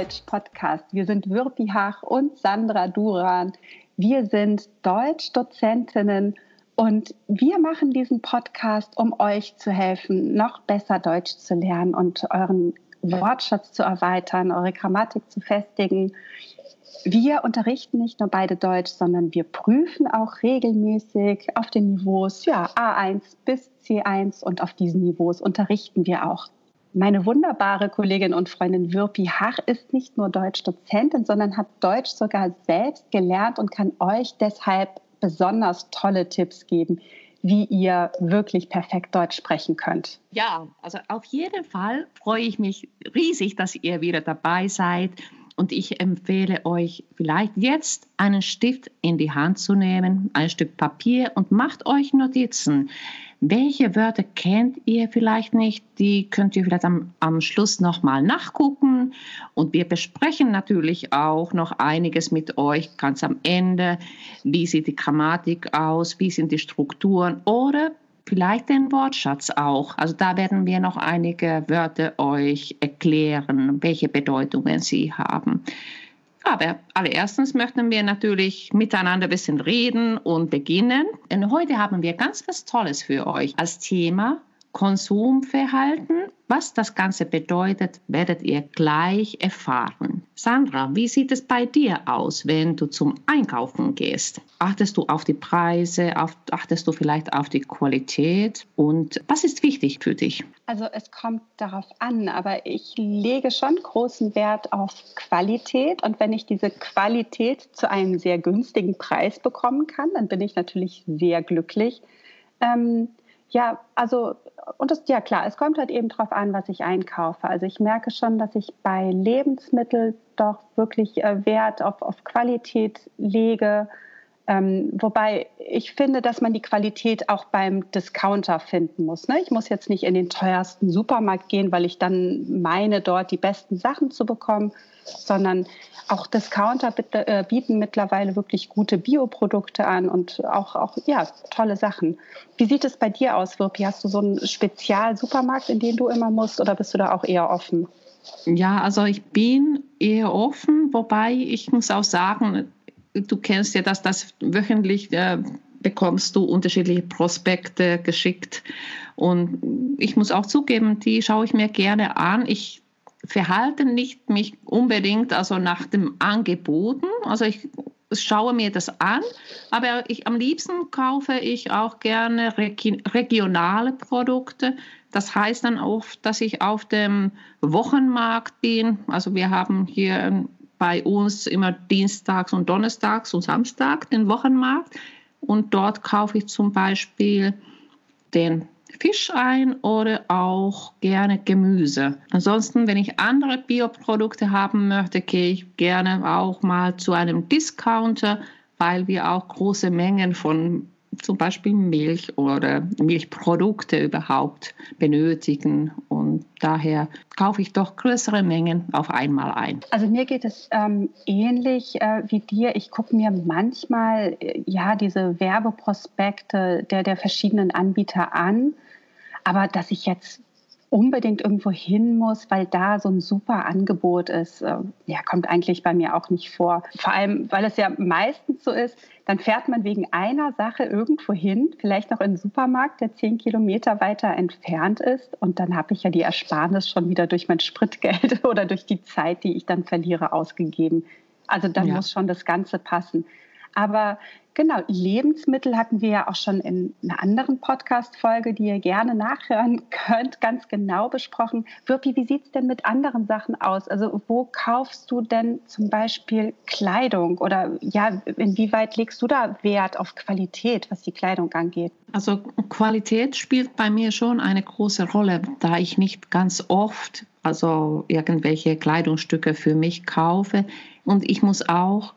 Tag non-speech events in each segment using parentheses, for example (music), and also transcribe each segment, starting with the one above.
Deutsch Podcast. Wir sind Wirpi Hach und Sandra Duran. Wir sind Deutschdozentinnen und wir machen diesen Podcast, um euch zu helfen, noch besser Deutsch zu lernen und euren Wortschatz zu erweitern, eure Grammatik zu festigen. Wir unterrichten nicht nur beide Deutsch, sondern wir prüfen auch regelmäßig auf den Niveaus ja, A1 bis C1 und auf diesen Niveaus unterrichten wir auch. Meine wunderbare Kollegin und Freundin Wirpi Hach ist nicht nur Deutschdozentin, sondern hat Deutsch sogar selbst gelernt und kann euch deshalb besonders tolle Tipps geben, wie ihr wirklich perfekt Deutsch sprechen könnt. Ja, also auf jeden Fall freue ich mich riesig, dass ihr wieder dabei seid. Und ich empfehle euch vielleicht jetzt einen Stift in die Hand zu nehmen, ein Stück Papier und macht euch Notizen. Welche Wörter kennt ihr vielleicht nicht? Die könnt ihr vielleicht am, am Schluss nochmal nachgucken. Und wir besprechen natürlich auch noch einiges mit euch ganz am Ende. Wie sieht die Grammatik aus? Wie sind die Strukturen? Oder vielleicht den Wortschatz auch. Also da werden wir noch einige Wörter euch erklären, welche Bedeutungen sie haben. Aber allererstens möchten wir natürlich miteinander ein bisschen reden und beginnen. Und heute haben wir ganz was Tolles für euch als Thema Konsumverhalten. Was das Ganze bedeutet, werdet ihr gleich erfahren. Sandra, wie sieht es bei dir aus, wenn du zum Einkaufen gehst? Achtest du auf die Preise? achtest du vielleicht auf die Qualität? Und was ist wichtig für dich? Also es kommt darauf an, aber ich lege schon großen Wert auf Qualität. Und wenn ich diese Qualität zu einem sehr günstigen Preis bekommen kann, dann bin ich natürlich sehr glücklich. Ähm, ja, also, und das, ja klar, es kommt halt eben drauf an, was ich einkaufe. Also ich merke schon, dass ich bei Lebensmitteln doch wirklich äh, Wert auf, auf Qualität lege. Ähm, wobei ich finde, dass man die Qualität auch beim Discounter finden muss. Ne? Ich muss jetzt nicht in den teuersten Supermarkt gehen, weil ich dann meine, dort die besten Sachen zu bekommen, sondern auch Discounter äh, bieten mittlerweile wirklich gute Bioprodukte an und auch, auch ja, tolle Sachen. Wie sieht es bei dir aus, Wirpi? Hast du so einen Spezialsupermarkt, in den du immer musst oder bist du da auch eher offen? Ja, also ich bin eher offen, wobei ich muss auch sagen, du kennst ja das, das wöchentlich äh, bekommst du unterschiedliche Prospekte geschickt. Und ich muss auch zugeben, die schaue ich mir gerne an. Ich verhalte nicht mich unbedingt also nach dem Angeboten. Also ich schaue mir das an, aber ich, am liebsten kaufe ich auch gerne regionale Produkte. Das heißt dann oft, dass ich auf dem Wochenmarkt bin. Also wir haben hier bei uns immer dienstags und donnerstags und samstags den Wochenmarkt und dort kaufe ich zum Beispiel den Fisch ein oder auch gerne Gemüse. Ansonsten, wenn ich andere Bioprodukte haben möchte, gehe ich gerne auch mal zu einem Discounter, weil wir auch große Mengen von zum Beispiel Milch oder Milchprodukte überhaupt benötigen. Und daher kaufe ich doch größere Mengen auf einmal ein. Also mir geht es ähm, ähnlich äh, wie dir. Ich gucke mir manchmal äh, ja diese Werbeprospekte der, der verschiedenen Anbieter an. Aber dass ich jetzt unbedingt irgendwo hin muss, weil da so ein super Angebot ist, äh, ja, kommt eigentlich bei mir auch nicht vor. Vor allem, weil es ja meistens so ist, dann fährt man wegen einer Sache irgendwo hin, vielleicht noch in einen Supermarkt, der zehn Kilometer weiter entfernt ist. Und dann habe ich ja die Ersparnis schon wieder durch mein Spritgeld (laughs) oder durch die Zeit, die ich dann verliere, ausgegeben. Also dann ja. muss schon das Ganze passen. Aber genau, Lebensmittel hatten wir ja auch schon in einer anderen Podcast-Folge, die ihr gerne nachhören (laughs) könnt, ganz genau besprochen. Wirpi, wie sieht es denn mit anderen Sachen aus? Also wo kaufst du denn zum Beispiel Kleidung oder ja, inwieweit legst du da Wert auf Qualität, was die Kleidung angeht? Also Qualität spielt bei mir schon eine große Rolle, da ich nicht ganz oft also irgendwelche Kleidungsstücke für mich kaufe. Und ich muss auch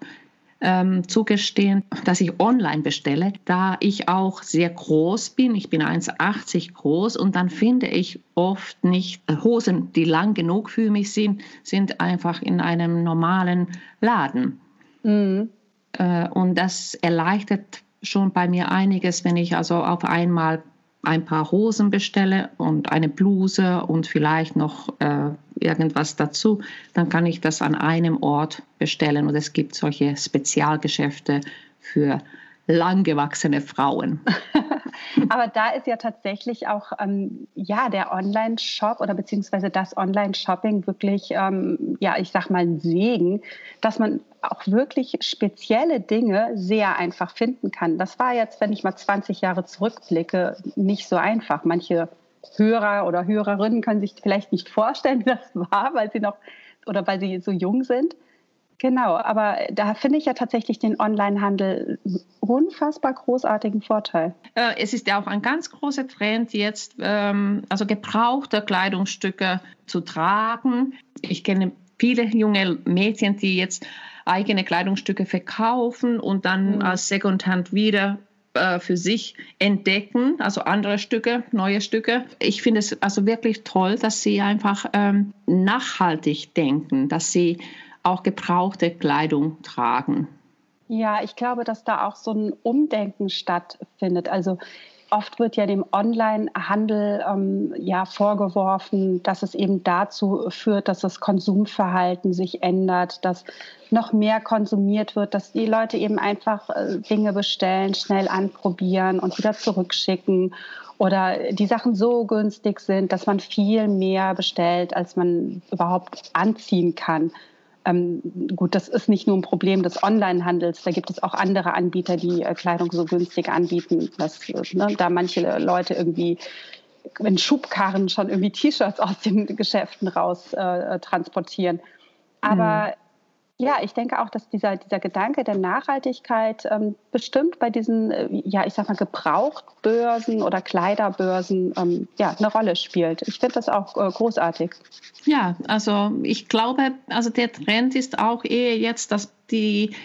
ähm, zugestehen, dass ich online bestelle, da ich auch sehr groß bin. Ich bin 1,80 groß und dann finde ich oft nicht äh, Hosen, die lang genug für mich sind, sind einfach in einem normalen Laden. Mhm. Äh, und das erleichtert schon bei mir einiges, wenn ich also auf einmal ein paar Hosen bestelle und eine Bluse und vielleicht noch äh, irgendwas dazu, dann kann ich das an einem Ort bestellen. Und es gibt solche Spezialgeschäfte für langgewachsene Frauen. (laughs) Aber da ist ja tatsächlich auch ähm, ja der Online-Shop oder beziehungsweise das Online-Shopping wirklich, ähm, ja, ich sag mal, ein Segen, dass man auch wirklich spezielle Dinge sehr einfach finden kann. Das war jetzt, wenn ich mal 20 Jahre zurückblicke, nicht so einfach. Manche Hörer oder Hörerinnen können sich vielleicht nicht vorstellen, (laughs) wie das war, weil sie noch oder weil sie so jung sind. Genau, aber da finde ich ja tatsächlich den Onlinehandel unfassbar großartigen Vorteil. Äh, es ist ja auch ein ganz großer Trend jetzt, ähm, also gebrauchte Kleidungsstücke zu tragen. Ich kenne viele junge Mädchen, die jetzt eigene Kleidungsstücke verkaufen und dann mhm. als Secondhand wieder äh, für sich entdecken, also andere Stücke, neue Stücke. Ich finde es also wirklich toll, dass sie einfach ähm, nachhaltig denken, dass sie auch gebrauchte Kleidung tragen. Ja, ich glaube, dass da auch so ein Umdenken stattfindet. Also oft wird ja dem Onlinehandel ähm, ja vorgeworfen, dass es eben dazu führt, dass das Konsumverhalten sich ändert, dass noch mehr konsumiert wird, dass die Leute eben einfach äh, Dinge bestellen, schnell anprobieren und wieder zurückschicken oder die Sachen so günstig sind, dass man viel mehr bestellt, als man überhaupt anziehen kann. Ähm, gut, das ist nicht nur ein Problem des Onlinehandels. Da gibt es auch andere Anbieter, die äh, Kleidung so günstig anbieten, dass ne, da manche Leute irgendwie in Schubkarren schon irgendwie T-Shirts aus den Geschäften raus äh, transportieren. Aber mhm. Ja, ich denke auch, dass dieser, dieser Gedanke der Nachhaltigkeit ähm, bestimmt bei diesen, äh, ja, ich sag mal, Gebrauchtbörsen oder Kleiderbörsen ähm, ja, eine Rolle spielt. Ich finde das auch äh, großartig. Ja, also ich glaube, also der Trend ist auch eher jetzt, dass die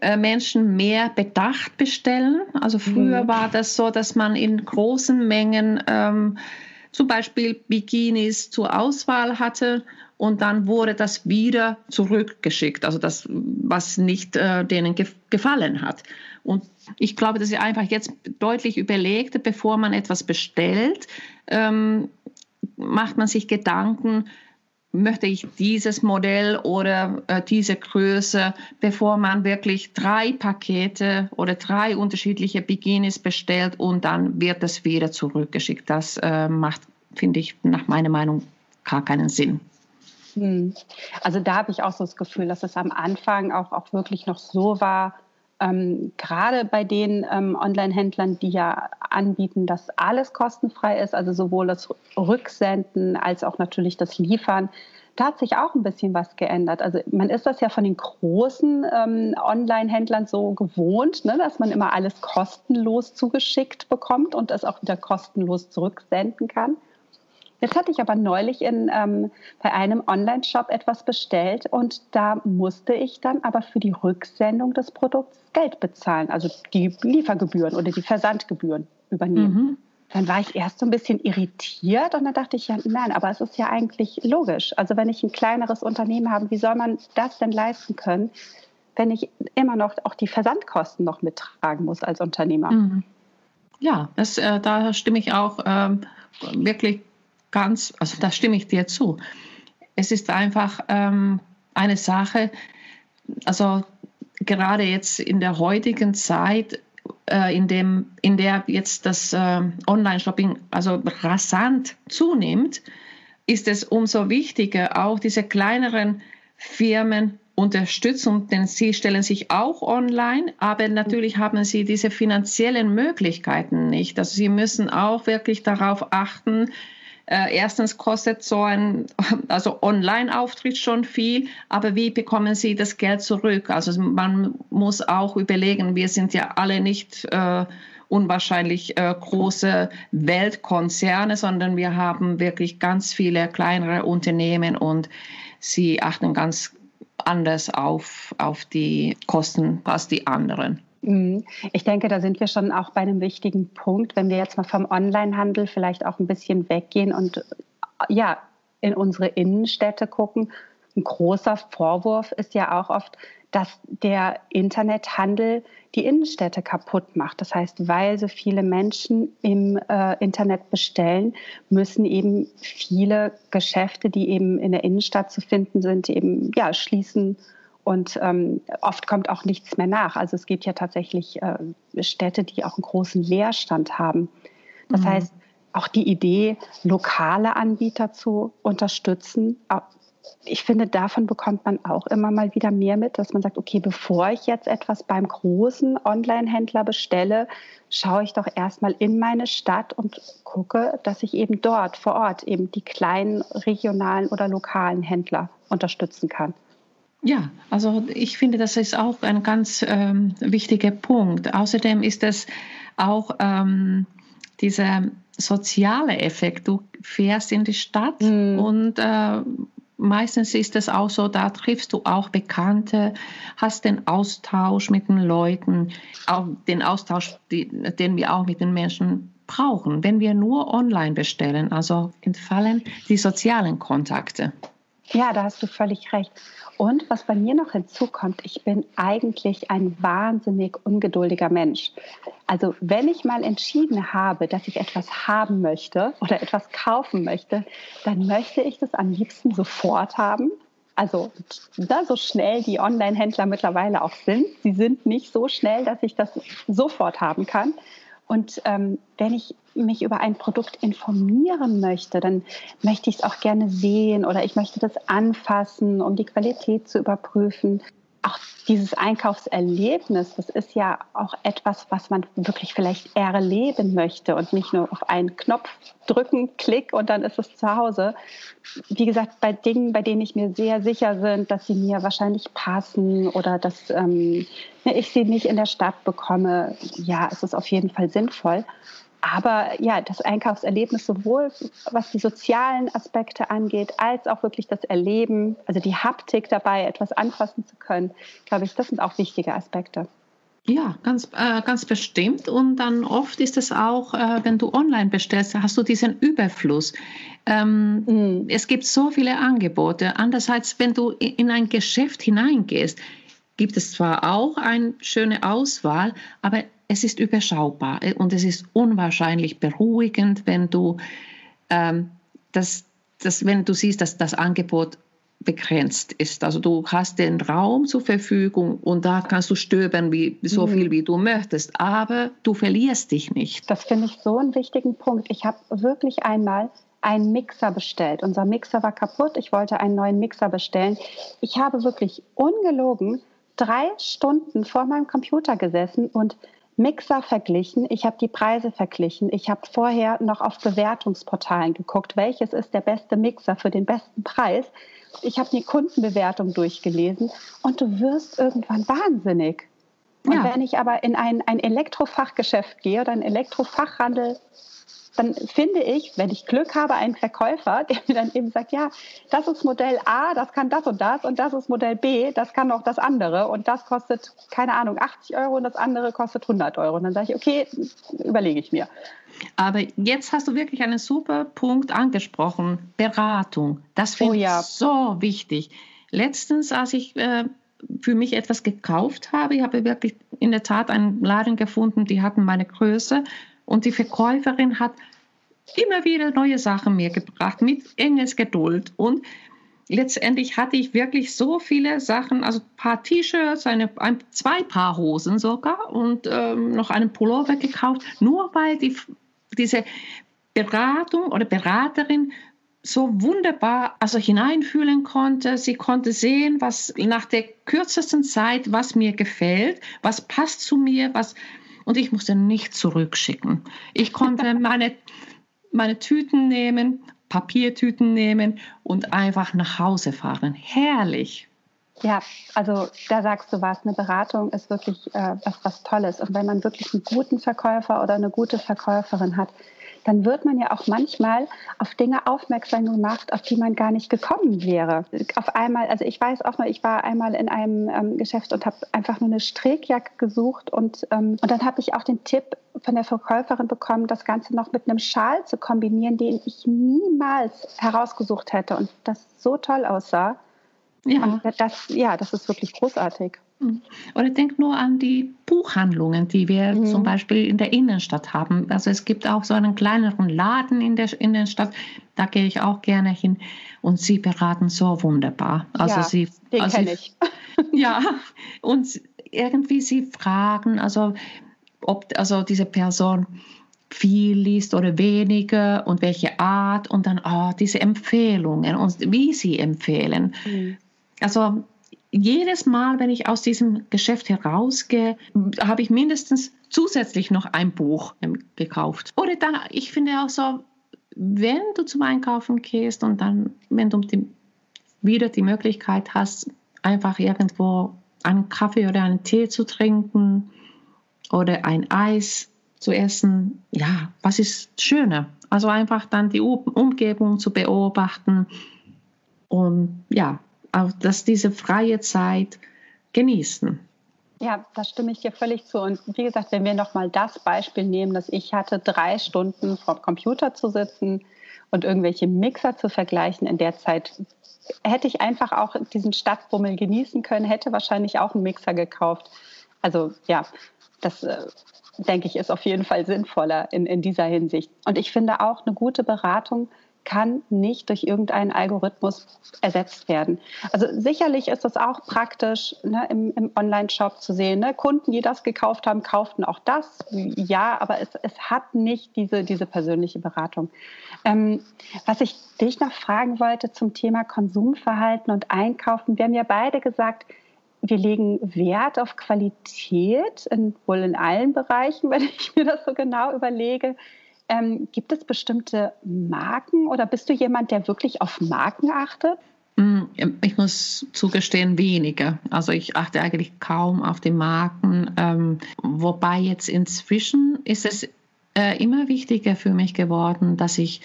äh, Menschen mehr bedacht bestellen. Also früher mhm. war das so, dass man in großen Mengen ähm, zum Beispiel Bikinis zur Auswahl hatte und dann wurde das wieder zurückgeschickt, also das, was nicht äh, denen ge gefallen hat. Und ich glaube, dass sie einfach jetzt deutlich überlegt, bevor man etwas bestellt, ähm, macht man sich Gedanken, möchte ich dieses Modell oder äh, diese Größe, bevor man wirklich drei Pakete oder drei unterschiedliche Bikinis bestellt und dann wird es wieder zurückgeschickt. Das äh, macht, finde ich, nach meiner Meinung gar keinen Sinn. Hm. Also da habe ich auch so das Gefühl, dass es am Anfang auch, auch wirklich noch so war, ähm, gerade bei den ähm, Online-Händlern, die ja anbieten, dass alles kostenfrei ist, also sowohl das Rücksenden als auch natürlich das Liefern, da hat sich auch ein bisschen was geändert. Also man ist das ja von den großen ähm, Online-Händlern so gewohnt, ne, dass man immer alles kostenlos zugeschickt bekommt und es auch wieder kostenlos zurücksenden kann. Jetzt hatte ich aber neulich in, ähm, bei einem Online-Shop etwas bestellt und da musste ich dann aber für die Rücksendung des Produkts Geld bezahlen, also die Liefergebühren oder die Versandgebühren übernehmen. Mhm. Dann war ich erst so ein bisschen irritiert und dann dachte ich, ja, nein, aber es ist ja eigentlich logisch. Also wenn ich ein kleineres Unternehmen habe, wie soll man das denn leisten können, wenn ich immer noch auch die Versandkosten noch mittragen muss als Unternehmer? Mhm. Ja, das, äh, da stimme ich auch ähm, wirklich ganz, also da stimme ich dir zu. Es ist einfach ähm, eine Sache, also gerade jetzt in der heutigen Zeit, äh, in, dem, in der jetzt das äh, Online-Shopping also rasant zunimmt, ist es umso wichtiger, auch diese kleineren Firmen unterstützen, denn sie stellen sich auch online, aber natürlich haben sie diese finanziellen Möglichkeiten nicht. Also sie müssen auch wirklich darauf achten, äh, erstens kostet so ein also Online-Auftritt schon viel, aber wie bekommen Sie das Geld zurück? Also man muss auch überlegen, wir sind ja alle nicht äh, unwahrscheinlich äh, große Weltkonzerne, sondern wir haben wirklich ganz viele kleinere Unternehmen und sie achten ganz anders auf, auf die Kosten als die anderen. Mhm. Ich denke, da sind wir schon auch bei einem wichtigen Punkt, wenn wir jetzt mal vom Onlinehandel vielleicht auch ein bisschen weggehen und ja, in unsere Innenstädte gucken. ein großer Vorwurf ist ja auch oft, dass der Internethandel die Innenstädte kaputt macht. Das heißt, weil so viele Menschen im äh, Internet bestellen, müssen eben viele Geschäfte, die eben in der Innenstadt zu finden sind, eben ja schließen und ähm, oft kommt auch nichts mehr nach. Also es gibt ja tatsächlich äh, Städte, die auch einen großen Leerstand haben. Das mhm. heißt, auch die Idee, lokale Anbieter zu unterstützen, ich finde, davon bekommt man auch immer mal wieder mehr mit, dass man sagt, okay, bevor ich jetzt etwas beim großen Online-Händler bestelle, schaue ich doch erstmal in meine Stadt und gucke, dass ich eben dort vor Ort eben die kleinen regionalen oder lokalen Händler unterstützen kann. Ja, also ich finde, das ist auch ein ganz ähm, wichtiger Punkt. Außerdem ist es auch ähm, dieser soziale Effekt. Du fährst in die Stadt mm. und äh, meistens ist es auch so, da triffst du auch Bekannte, hast den Austausch mit den Leuten, auch den Austausch, den wir auch mit den Menschen brauchen. Wenn wir nur online bestellen, also entfallen die sozialen Kontakte. Ja, da hast du völlig recht. Und was bei mir noch hinzukommt, ich bin eigentlich ein wahnsinnig ungeduldiger Mensch. Also wenn ich mal entschieden habe, dass ich etwas haben möchte oder etwas kaufen möchte, dann möchte ich das am liebsten sofort haben. Also da so schnell die Online-Händler mittlerweile auch sind. Sie sind nicht so schnell, dass ich das sofort haben kann. Und ähm, wenn ich mich über ein Produkt informieren möchte, dann möchte ich es auch gerne sehen oder ich möchte das anfassen, um die Qualität zu überprüfen auch dieses Einkaufserlebnis, das ist ja auch etwas, was man wirklich vielleicht erleben möchte und nicht nur auf einen Knopf drücken, klick und dann ist es zu Hause. Wie gesagt, bei Dingen, bei denen ich mir sehr sicher bin, dass sie mir wahrscheinlich passen oder dass ähm, ich sie nicht in der Stadt bekomme, ja, es ist auf jeden Fall sinnvoll. Aber ja, das Einkaufserlebnis sowohl was die sozialen Aspekte angeht, als auch wirklich das Erleben, also die Haptik dabei, etwas anfassen zu können, glaube ich, das sind auch wichtige Aspekte. Ja, ganz, äh, ganz bestimmt. Und dann oft ist es auch, äh, wenn du online bestellst, hast du diesen Überfluss. Ähm, mhm. Es gibt so viele Angebote. Andererseits, wenn du in ein Geschäft hineingehst, gibt es zwar auch eine schöne Auswahl, aber es ist überschaubar äh, und es ist unwahrscheinlich beruhigend, wenn du, ähm, das, das, wenn du siehst, dass das Angebot begrenzt ist. Also du hast den Raum zur Verfügung und da kannst du stöbern wie, so mhm. viel, wie du möchtest, aber du verlierst dich nicht. Das finde ich so einen wichtigen Punkt. Ich habe wirklich einmal einen Mixer bestellt. Unser Mixer war kaputt. Ich wollte einen neuen Mixer bestellen. Ich habe wirklich ungelogen drei Stunden vor meinem Computer gesessen und Mixer verglichen, ich habe die Preise verglichen, ich habe vorher noch auf Bewertungsportalen geguckt, welches ist der beste Mixer für den besten Preis. Ich habe die Kundenbewertung durchgelesen und du wirst irgendwann wahnsinnig. Und ja. wenn ich aber in ein, ein Elektrofachgeschäft gehe oder einen Elektrofachhandel dann finde ich, wenn ich Glück habe, einen Verkäufer, (laughs) der mir dann eben sagt, ja, das ist Modell A, das kann das und das und das ist Modell B, das kann auch das andere und das kostet, keine Ahnung, 80 Euro und das andere kostet 100 Euro. Und dann sage ich, okay, überlege ich mir. Aber jetzt hast du wirklich einen super Punkt angesprochen, Beratung. Das finde oh, ja. ich so wichtig. Letztens, als ich äh, für mich etwas gekauft habe, ich habe wirklich in der Tat einen Laden gefunden, die hatten meine Größe und die Verkäuferin hat immer wieder neue Sachen mir gebracht mit enges Geduld. Und letztendlich hatte ich wirklich so viele Sachen, also ein paar T-Shirts, ein, zwei Paar Hosen sogar und ähm, noch einen Pullover gekauft, nur weil die, diese Beratung oder Beraterin so wunderbar also hineinfühlen konnte. Sie konnte sehen, was nach der kürzesten Zeit, was mir gefällt, was passt zu mir, was und ich musste nicht zurückschicken. Ich konnte (laughs) meine, meine Tüten nehmen, Papiertüten nehmen und einfach nach Hause fahren. Herrlich. Ja, also da sagst du was, eine Beratung ist wirklich äh, was, was Tolles. Und wenn man wirklich einen guten Verkäufer oder eine gute Verkäuferin hat, dann wird man ja auch manchmal auf Dinge aufmerksam gemacht, auf die man gar nicht gekommen wäre. Auf einmal, also ich weiß auch noch, ich war einmal in einem ähm, Geschäft und habe einfach nur eine Strickjacke gesucht und, ähm, und dann habe ich auch den Tipp von der Verkäuferin bekommen, das Ganze noch mit einem Schal zu kombinieren, den ich niemals herausgesucht hätte und das so toll aussah. Ja. das, ja, das ist wirklich großartig. Oder denk nur an die Buchhandlungen, die wir mhm. zum Beispiel in der Innenstadt haben. Also es gibt auch so einen kleineren Laden in der Innenstadt, da gehe ich auch gerne hin und sie beraten so wunderbar. Also ja, sie, den also kenne ich. (laughs) ja, und irgendwie sie fragen, also ob also diese Person viel liest oder weniger und welche Art und dann oh, diese Empfehlungen und wie sie empfehlen. Mhm. Also jedes Mal, wenn ich aus diesem Geschäft herausgehe, habe ich mindestens zusätzlich noch ein Buch ähm, gekauft. Oder dann, ich finde auch so, wenn du zum Einkaufen gehst und dann, wenn du die, wieder die Möglichkeit hast, einfach irgendwo einen Kaffee oder einen Tee zu trinken oder ein Eis zu essen, ja, was ist schöner? Also einfach dann die Umgebung zu beobachten und ja, dass diese freie Zeit genießen. Ja, da stimme ich dir völlig zu. Und wie gesagt, wenn wir nochmal das Beispiel nehmen, dass ich hatte, drei Stunden vor Computer zu sitzen und irgendwelche Mixer zu vergleichen, in der Zeit hätte ich einfach auch diesen Stadtbummel genießen können, hätte wahrscheinlich auch einen Mixer gekauft. Also ja, das äh, denke ich ist auf jeden Fall sinnvoller in, in dieser Hinsicht. Und ich finde auch eine gute Beratung kann nicht durch irgendeinen Algorithmus ersetzt werden. Also sicherlich ist es auch praktisch ne, im, im Online-Shop zu sehen. Ne? Kunden, die das gekauft haben, kauften auch das. Ja, aber es, es hat nicht diese, diese persönliche Beratung. Ähm, was ich dich noch fragen wollte zum Thema Konsumverhalten und Einkaufen. Wir haben ja beide gesagt, wir legen Wert auf Qualität, in, wohl in allen Bereichen, (laughs) wenn ich mir das so genau überlege. Ähm, gibt es bestimmte Marken oder bist du jemand, der wirklich auf Marken achtet? Mm, ich muss zugestehen, weniger. Also ich achte eigentlich kaum auf die Marken. Ähm, wobei jetzt inzwischen ist es äh, immer wichtiger für mich geworden, dass ich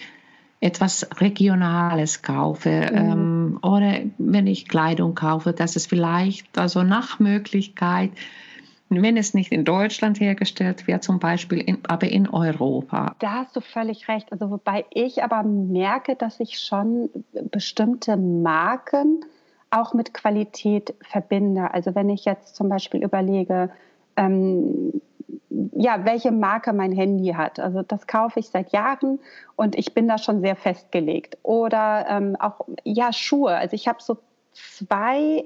etwas Regionales kaufe mhm. ähm, oder wenn ich Kleidung kaufe, dass es vielleicht also nach Möglichkeit wenn es nicht in Deutschland hergestellt wird, zum Beispiel, in, aber in Europa. Da hast du völlig recht. Also wobei ich aber merke, dass ich schon bestimmte Marken auch mit Qualität verbinde. Also wenn ich jetzt zum Beispiel überlege, ähm, ja, welche Marke mein Handy hat. Also das kaufe ich seit Jahren und ich bin da schon sehr festgelegt. Oder ähm, auch ja Schuhe. Also ich habe so zwei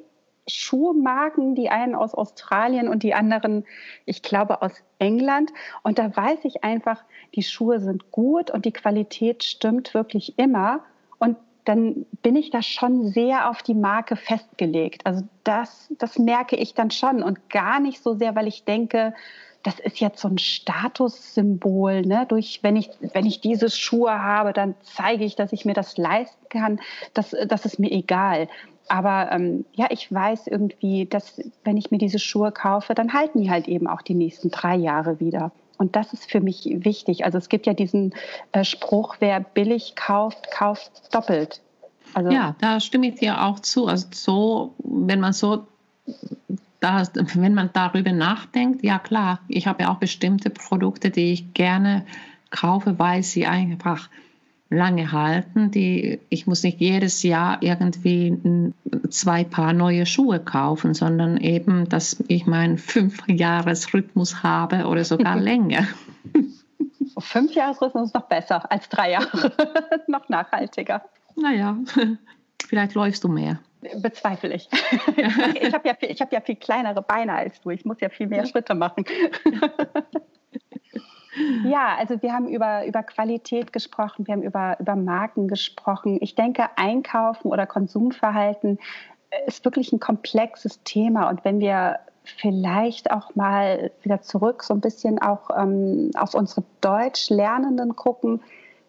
Schuhmarken, die einen aus Australien und die anderen, ich glaube, aus England. Und da weiß ich einfach, die Schuhe sind gut und die Qualität stimmt wirklich immer. Und dann bin ich da schon sehr auf die Marke festgelegt. Also das, das merke ich dann schon und gar nicht so sehr, weil ich denke, das ist jetzt so ein Statussymbol. Ne? Durch, wenn, ich, wenn ich diese Schuhe habe, dann zeige ich, dass ich mir das leisten kann. Das, das ist mir egal. Aber ähm, ja, ich weiß irgendwie, dass wenn ich mir diese Schuhe kaufe, dann halten die halt eben auch die nächsten drei Jahre wieder. Und das ist für mich wichtig. Also es gibt ja diesen äh, Spruch, wer billig kauft, kauft doppelt. Also ja, da stimme ich dir auch zu. Also so, wenn man so, da, wenn man darüber nachdenkt, ja klar, ich habe ja auch bestimmte Produkte, die ich gerne kaufe, weil sie einfach lange halten. Die, ich muss nicht jedes Jahr irgendwie zwei Paar neue Schuhe kaufen, sondern eben, dass ich meinen Fünfjahresrhythmus habe oder sogar (laughs) länger. Fünf Jahresrhythmus ist noch besser als drei Jahre. (laughs) noch nachhaltiger. Naja, (laughs) vielleicht läufst du mehr. Bezweifle ich. ich habe ja, hab ja viel kleinere Beine als du. Ich muss ja viel mehr Schritte machen. Ja, also wir haben über, über Qualität gesprochen, wir haben über, über Marken gesprochen. Ich denke, Einkaufen oder Konsumverhalten ist wirklich ein komplexes Thema. Und wenn wir vielleicht auch mal wieder zurück so ein bisschen auch ähm, auf unsere Deutschlernenden gucken,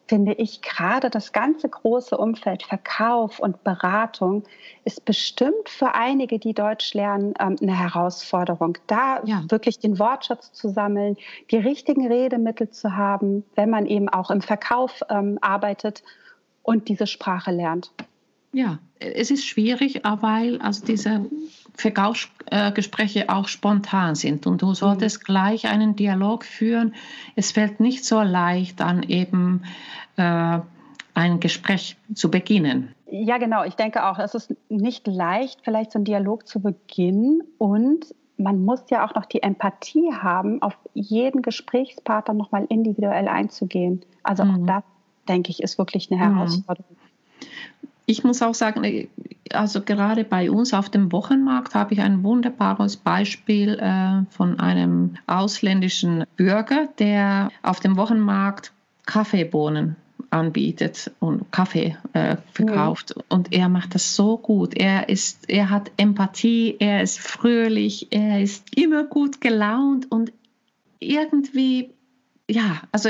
finde ich gerade das ganze große Umfeld Verkauf und Beratung ist bestimmt für einige, die Deutsch lernen, ähm, eine Herausforderung. Da ja. wirklich den Wortschatz zu sammeln, die richtigen Redemittel zu haben, wenn man eben auch im Verkauf ähm, arbeitet und diese Sprache lernt. Ja, es ist schwierig, weil also diese Verkaufsgespräche auch spontan sind und du solltest mhm. gleich einen Dialog führen. Es fällt nicht so leicht, dann eben äh, ein Gespräch zu beginnen. Ja, genau. Ich denke auch, es ist nicht leicht, vielleicht so einen Dialog zu beginnen und man muss ja auch noch die Empathie haben, auf jeden Gesprächspartner nochmal individuell einzugehen. Also mhm. auch das, denke ich, ist wirklich eine mhm. Ich muss auch sagen, also gerade bei uns auf dem Wochenmarkt habe ich ein wunderbares Beispiel äh, von einem ausländischen Bürger, der auf dem Wochenmarkt Kaffeebohnen anbietet und Kaffee äh, verkauft. Mhm. Und er macht das so gut. Er ist, er hat Empathie, er ist fröhlich, er ist immer gut gelaunt und irgendwie, ja, also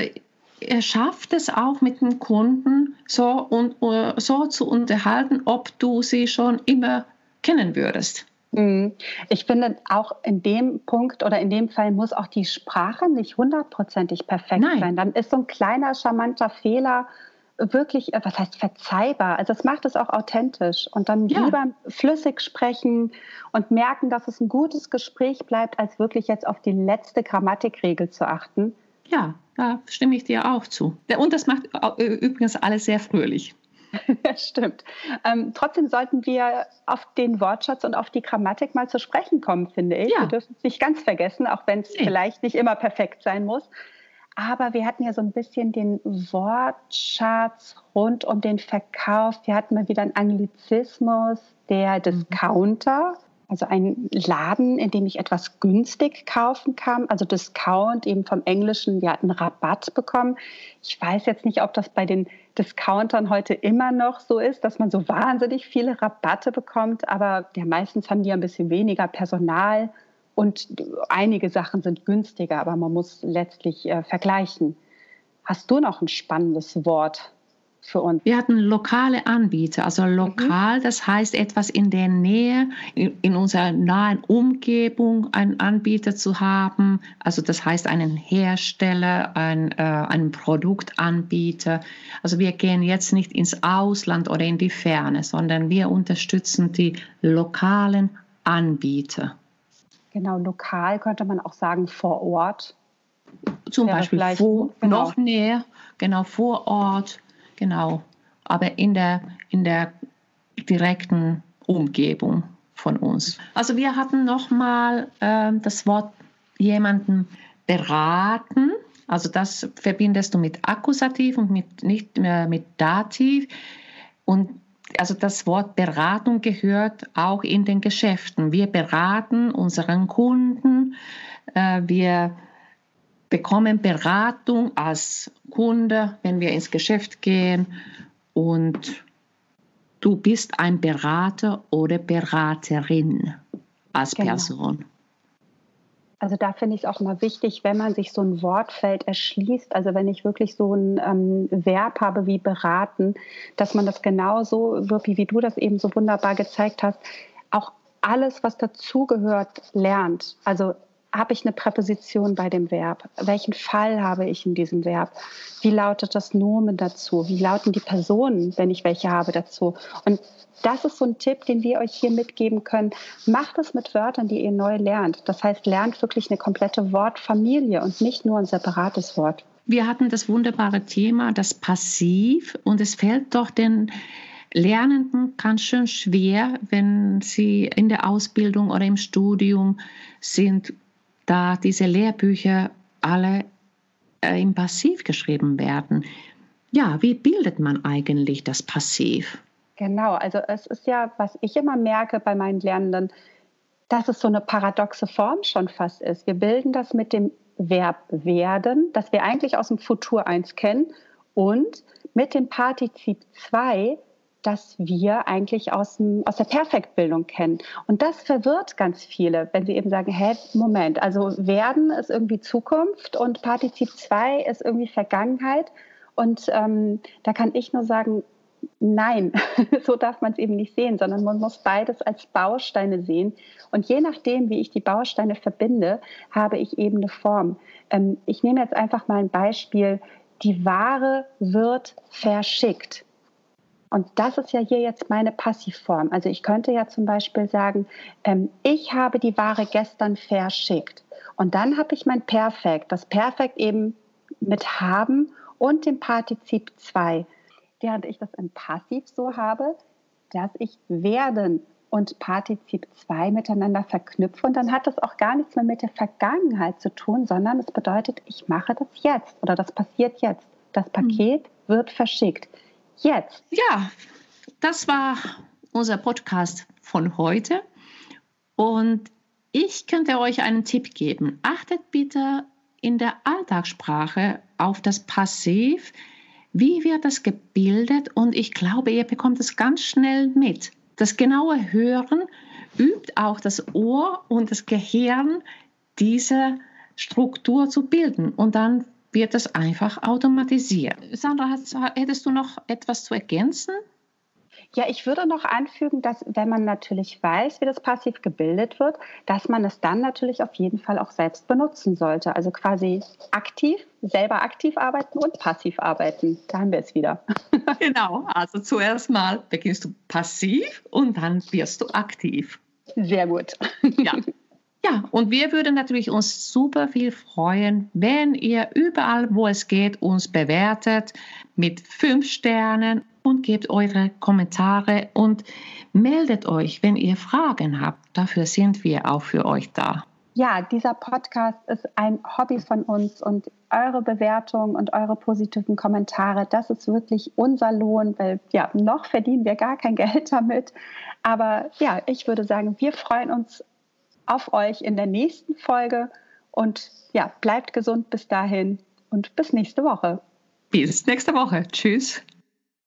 er schafft es auch mit den Kunden so und uh, so zu unterhalten, ob du sie schon immer kennen würdest. Mhm. Ich finde auch in dem Punkt oder in dem Fall muss auch die Sprache nicht hundertprozentig perfekt Nein. sein. Dann ist so ein kleiner charmanter Fehler wirklich, äh, was heißt verzeihbar? Also es macht es auch authentisch und dann ja. lieber flüssig sprechen und merken, dass es ein gutes Gespräch bleibt, als wirklich jetzt auf die letzte Grammatikregel zu achten. Ja, da stimme ich dir auch zu. Und das macht übrigens alles sehr fröhlich. (laughs) Stimmt. Ähm, trotzdem sollten wir auf den Wortschatz und auf die Grammatik mal zu sprechen kommen, finde ich. Ja. Wir dürfen es nicht ganz vergessen, auch wenn es nee. vielleicht nicht immer perfekt sein muss. Aber wir hatten ja so ein bisschen den Wortschatz rund um den Verkauf. Wir hatten mal wieder einen Anglizismus, der mhm. Discounter also ein Laden, in dem ich etwas günstig kaufen kann. Also Discount eben vom Englischen, wir hatten Rabatt bekommen. Ich weiß jetzt nicht, ob das bei den Discountern heute immer noch so ist, dass man so wahnsinnig viele Rabatte bekommt, aber ja, meistens haben die ein bisschen weniger Personal und einige Sachen sind günstiger, aber man muss letztlich äh, vergleichen. Hast du noch ein spannendes Wort für uns? Wir hatten lokale Anbieter, also lokal, mhm. das heißt etwas in der Nähe, in, in, unserer nahen Umgebung einen Anbieter zu haben. Also das heißt einen Hersteller, ein, äh, einen Produktanbieter. Also wir gehen jetzt nicht ins Ausland oder in die Ferne, sondern wir unterstützen die lokalen Anbieter. Genau, lokal könnte man auch sagen vor Ort. Zum Beispiel vor, genau. noch näher, genau vor Ort Genau, aber in der, in der direkten Umgebung von uns. Also wir hatten nochmal äh, das Wort jemanden beraten. Also das verbindest du mit Akkusativ und mit, nicht mehr mit Dativ. Und also das Wort Beratung gehört auch in den Geschäften. Wir beraten unseren Kunden, äh, wir bekommen Beratung als Kunde, wenn wir ins Geschäft gehen und du bist ein Berater oder Beraterin als genau. Person. Also da finde ich es auch immer wichtig, wenn man sich so ein Wortfeld erschließt, also wenn ich wirklich so ein ähm, Verb habe wie beraten, dass man das genauso, wirklich wie du das eben so wunderbar gezeigt hast, auch alles, was dazugehört, lernt. Also habe ich eine Präposition bei dem Verb? Welchen Fall habe ich in diesem Verb? Wie lautet das Nomen dazu? Wie lauten die Personen, wenn ich welche habe dazu? Und das ist so ein Tipp, den wir euch hier mitgeben können. Macht es mit Wörtern, die ihr neu lernt. Das heißt, lernt wirklich eine komplette Wortfamilie und nicht nur ein separates Wort. Wir hatten das wunderbare Thema, das Passiv, und es fällt doch den Lernenden ganz schön schwer, wenn sie in der Ausbildung oder im Studium sind, da diese Lehrbücher alle äh, im Passiv geschrieben werden. Ja, wie bildet man eigentlich das Passiv? Genau, also es ist ja, was ich immer merke bei meinen Lernenden, dass es so eine paradoxe Form schon fast ist. Wir bilden das mit dem Verb werden, das wir eigentlich aus dem Futur 1 kennen, und mit dem Partizip 2, das wir eigentlich aus, dem, aus der Perfektbildung kennen. Und das verwirrt ganz viele, wenn sie eben sagen, hä, Moment, also werden ist irgendwie Zukunft und Partizip 2 ist irgendwie Vergangenheit. Und ähm, da kann ich nur sagen, nein, (laughs) so darf man es eben nicht sehen, sondern man muss beides als Bausteine sehen. Und je nachdem, wie ich die Bausteine verbinde, habe ich eben eine Form. Ähm, ich nehme jetzt einfach mal ein Beispiel. Die Ware wird verschickt. Und das ist ja hier jetzt meine Passivform. Also ich könnte ja zum Beispiel sagen, ähm, ich habe die Ware gestern verschickt. Und dann habe ich mein Perfekt, das Perfekt eben mit haben und dem Partizip 2. während ich das in Passiv so habe, dass ich werden und Partizip 2 miteinander verknüpfe. Und dann hat das auch gar nichts mehr mit der Vergangenheit zu tun, sondern es bedeutet, ich mache das jetzt oder das passiert jetzt. Das hm. Paket mhm. wird verschickt. Jetzt. Ja, das war unser Podcast von heute. Und ich könnte euch einen Tipp geben. Achtet bitte in der Alltagssprache auf das Passiv. Wie wird das gebildet? Und ich glaube, ihr bekommt es ganz schnell mit. Das genaue Hören übt auch das Ohr und das Gehirn, diese Struktur zu bilden. Und dann wird es einfach automatisiert. Sandra, hättest du noch etwas zu ergänzen? Ja, ich würde noch anfügen, dass wenn man natürlich weiß, wie das Passiv gebildet wird, dass man es dann natürlich auf jeden Fall auch selbst benutzen sollte. Also quasi aktiv, selber aktiv arbeiten und passiv arbeiten. Da haben wir es wieder. (laughs) genau, also zuerst mal beginnst du passiv und dann wirst du aktiv. Sehr gut. ja. (laughs) Ja, und wir würden natürlich uns super viel freuen, wenn ihr überall, wo es geht, uns bewertet mit fünf Sternen und gebt eure Kommentare und meldet euch, wenn ihr Fragen habt. Dafür sind wir auch für euch da. Ja, dieser Podcast ist ein Hobby von uns und eure Bewertungen und eure positiven Kommentare, das ist wirklich unser Lohn, weil ja, noch verdienen wir gar kein Geld damit. Aber ja, ich würde sagen, wir freuen uns auf euch in der nächsten Folge und ja, bleibt gesund bis dahin und bis nächste Woche. Bis nächste Woche. Tschüss.